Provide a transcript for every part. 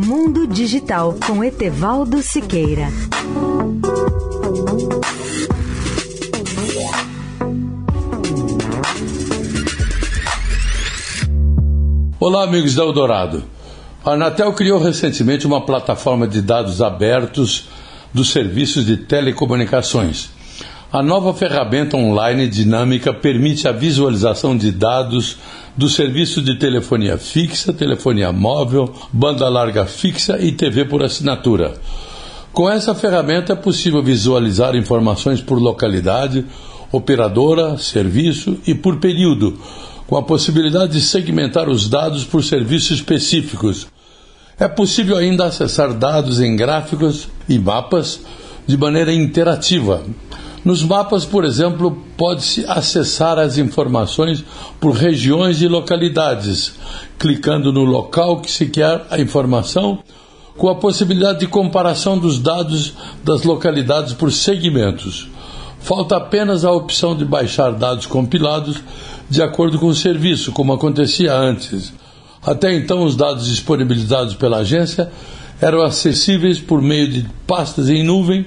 Mundo Digital com Etevaldo Siqueira. Olá, amigos da Eldorado. A Anatel criou recentemente uma plataforma de dados abertos dos serviços de telecomunicações. A nova ferramenta online dinâmica permite a visualização de dados do serviço de telefonia fixa, telefonia móvel, banda larga fixa e TV por assinatura. Com essa ferramenta é possível visualizar informações por localidade, operadora, serviço e por período com a possibilidade de segmentar os dados por serviços específicos. É possível ainda acessar dados em gráficos e mapas de maneira interativa. Nos mapas, por exemplo, pode-se acessar as informações por regiões e localidades, clicando no local que se quer a informação, com a possibilidade de comparação dos dados das localidades por segmentos. Falta apenas a opção de baixar dados compilados de acordo com o serviço, como acontecia antes. Até então, os dados disponibilizados pela agência eram acessíveis por meio de pastas em nuvem,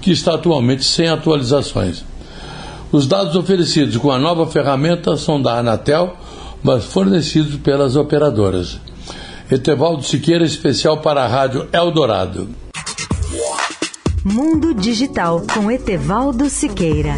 que está atualmente sem atualizações. Os dados oferecidos com a nova ferramenta são da Anatel, mas fornecidos pelas operadoras. Etevaldo Siqueira, especial para a Rádio Eldorado. Mundo Digital com Etevaldo Siqueira.